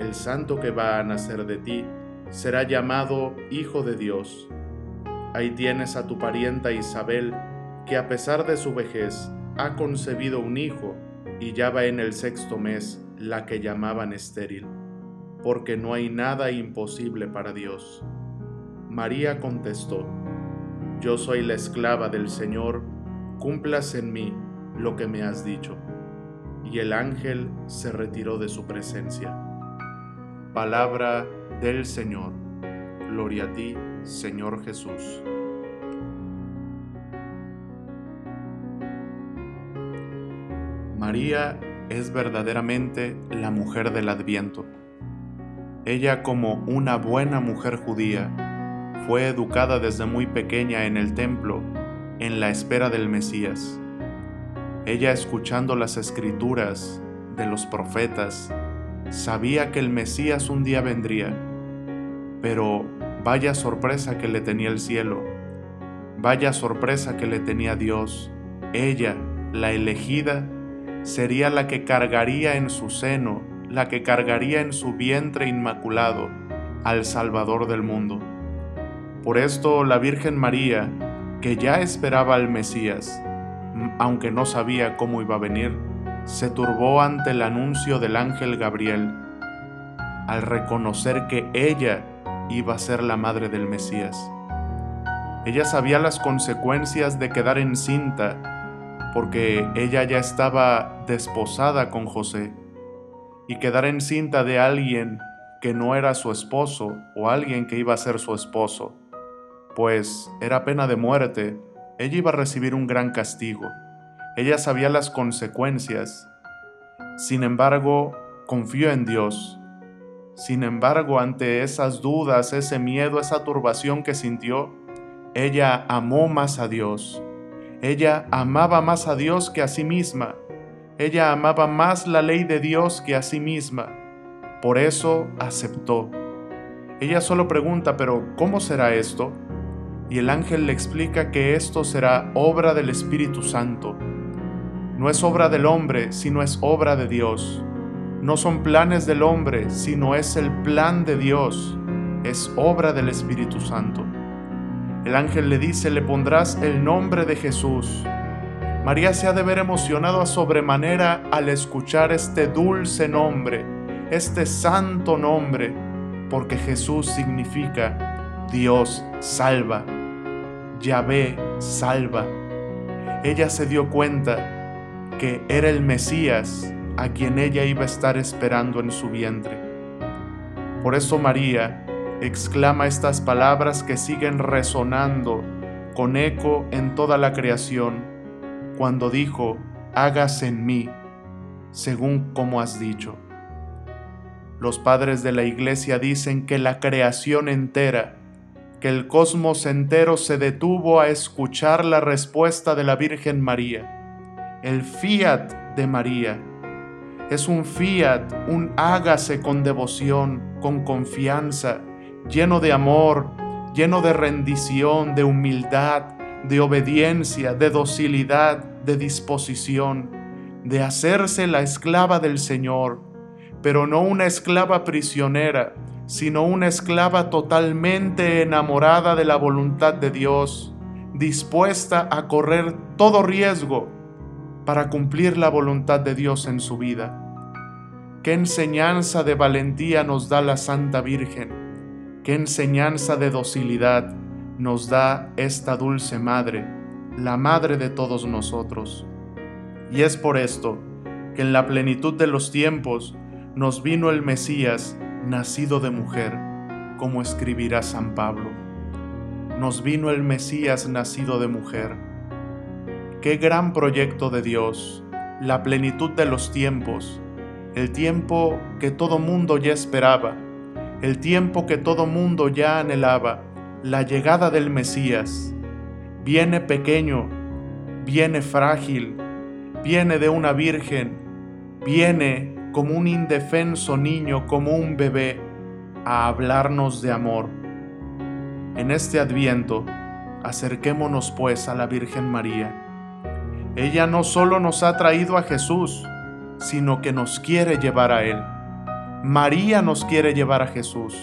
el santo que va a nacer de ti será llamado Hijo de Dios. Ahí tienes a tu parienta Isabel, que a pesar de su vejez ha concebido un hijo y ya va en el sexto mes la que llamaban estéril, porque no hay nada imposible para Dios. María contestó, Yo soy la esclava del Señor, cumplas en mí lo que me has dicho. Y el ángel se retiró de su presencia. Palabra del Señor. Gloria a ti, Señor Jesús. María es verdaderamente la mujer del Adviento. Ella como una buena mujer judía fue educada desde muy pequeña en el templo en la espera del Mesías. Ella escuchando las escrituras de los profetas sabía que el Mesías un día vendría, pero vaya sorpresa que le tenía el cielo, vaya sorpresa que le tenía Dios. Ella, la elegida, sería la que cargaría en su seno, la que cargaría en su vientre inmaculado al Salvador del mundo. Por esto la Virgen María, que ya esperaba al Mesías, aunque no sabía cómo iba a venir, se turbó ante el anuncio del ángel Gabriel, al reconocer que ella iba a ser la madre del Mesías. Ella sabía las consecuencias de quedar encinta, porque ella ya estaba desposada con José, y quedar encinta de alguien que no era su esposo o alguien que iba a ser su esposo, pues era pena de muerte, ella iba a recibir un gran castigo. Ella sabía las consecuencias. Sin embargo, confió en Dios. Sin embargo, ante esas dudas, ese miedo, esa turbación que sintió, ella amó más a Dios. Ella amaba más a Dios que a sí misma. Ella amaba más la ley de Dios que a sí misma. Por eso aceptó. Ella solo pregunta, pero ¿cómo será esto? Y el ángel le explica que esto será obra del Espíritu Santo no es obra del hombre, sino es obra de Dios. No son planes del hombre, sino es el plan de Dios. Es obra del Espíritu Santo. El ángel le dice, le pondrás el nombre de Jesús. María se ha de ver emocionado a sobremanera al escuchar este dulce nombre, este santo nombre, porque Jesús significa Dios salva, Yahvé salva. Ella se dio cuenta que era el Mesías a quien ella iba a estar esperando en su vientre. Por eso María exclama estas palabras que siguen resonando con eco en toda la creación, cuando dijo, hágase en mí, según como has dicho. Los padres de la iglesia dicen que la creación entera, que el cosmos entero se detuvo a escuchar la respuesta de la Virgen María el fiat de María. Es un fiat, un hágase con devoción, con confianza, lleno de amor, lleno de rendición, de humildad, de obediencia, de docilidad, de disposición, de hacerse la esclava del Señor, pero no una esclava prisionera, sino una esclava totalmente enamorada de la voluntad de Dios, dispuesta a correr todo riesgo para cumplir la voluntad de Dios en su vida. Qué enseñanza de valentía nos da la Santa Virgen, qué enseñanza de docilidad nos da esta dulce Madre, la Madre de todos nosotros. Y es por esto que en la plenitud de los tiempos nos vino el Mesías nacido de mujer, como escribirá San Pablo. Nos vino el Mesías nacido de mujer. Qué gran proyecto de Dios, la plenitud de los tiempos, el tiempo que todo mundo ya esperaba, el tiempo que todo mundo ya anhelaba, la llegada del Mesías. Viene pequeño, viene frágil, viene de una virgen, viene como un indefenso niño, como un bebé, a hablarnos de amor. En este adviento, acerquémonos pues a la Virgen María. Ella no solo nos ha traído a Jesús, sino que nos quiere llevar a Él. María nos quiere llevar a Jesús.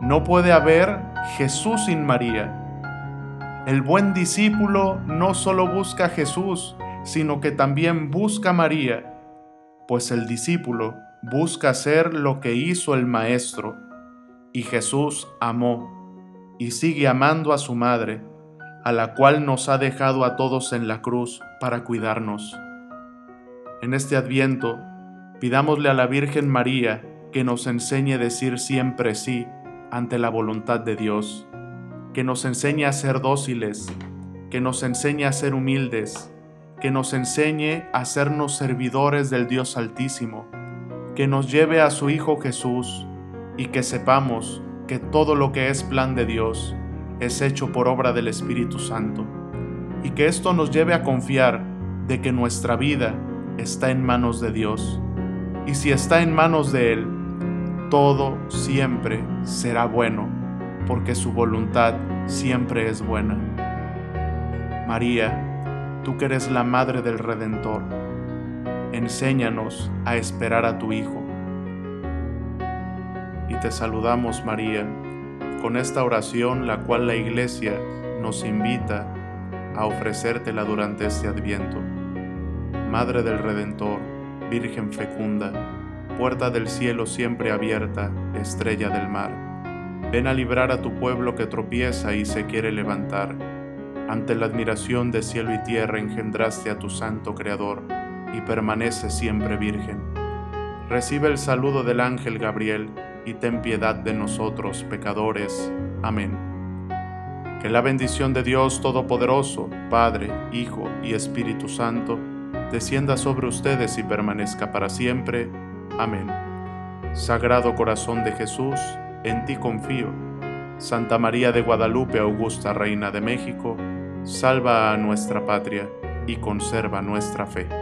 No puede haber Jesús sin María. El buen discípulo no solo busca a Jesús, sino que también busca a María pues el discípulo busca hacer lo que hizo el Maestro, y Jesús amó y sigue amando a su Madre, a la cual nos ha dejado a todos en la cruz para cuidarnos. En este adviento, pidámosle a la Virgen María que nos enseñe a decir siempre sí ante la voluntad de Dios, que nos enseñe a ser dóciles, que nos enseñe a ser humildes, que nos enseñe a sernos servidores del Dios Altísimo, que nos lleve a su Hijo Jesús y que sepamos que todo lo que es plan de Dios es hecho por obra del Espíritu Santo, y que esto nos lleve a confiar de que nuestra vida está en manos de Dios, y si está en manos de Él, todo siempre será bueno, porque su voluntad siempre es buena. María, tú que eres la madre del Redentor, enséñanos a esperar a tu Hijo. Y te saludamos, María, con esta oración la cual la Iglesia nos invita a ofrecértela durante este adviento. Madre del Redentor, Virgen fecunda, puerta del cielo siempre abierta, estrella del mar, ven a librar a tu pueblo que tropieza y se quiere levantar ante la admiración de cielo y tierra engendraste a tu santo Creador y permanece siempre virgen. Recibe el saludo del ángel Gabriel y ten piedad de nosotros, pecadores. Amén. Que la bendición de Dios Todopoderoso, Padre, Hijo y Espíritu Santo, descienda sobre ustedes y permanezca para siempre. Amén. Sagrado Corazón de Jesús, en ti confío. Santa María de Guadalupe, Augusta Reina de México, salva a nuestra patria y conserva nuestra fe.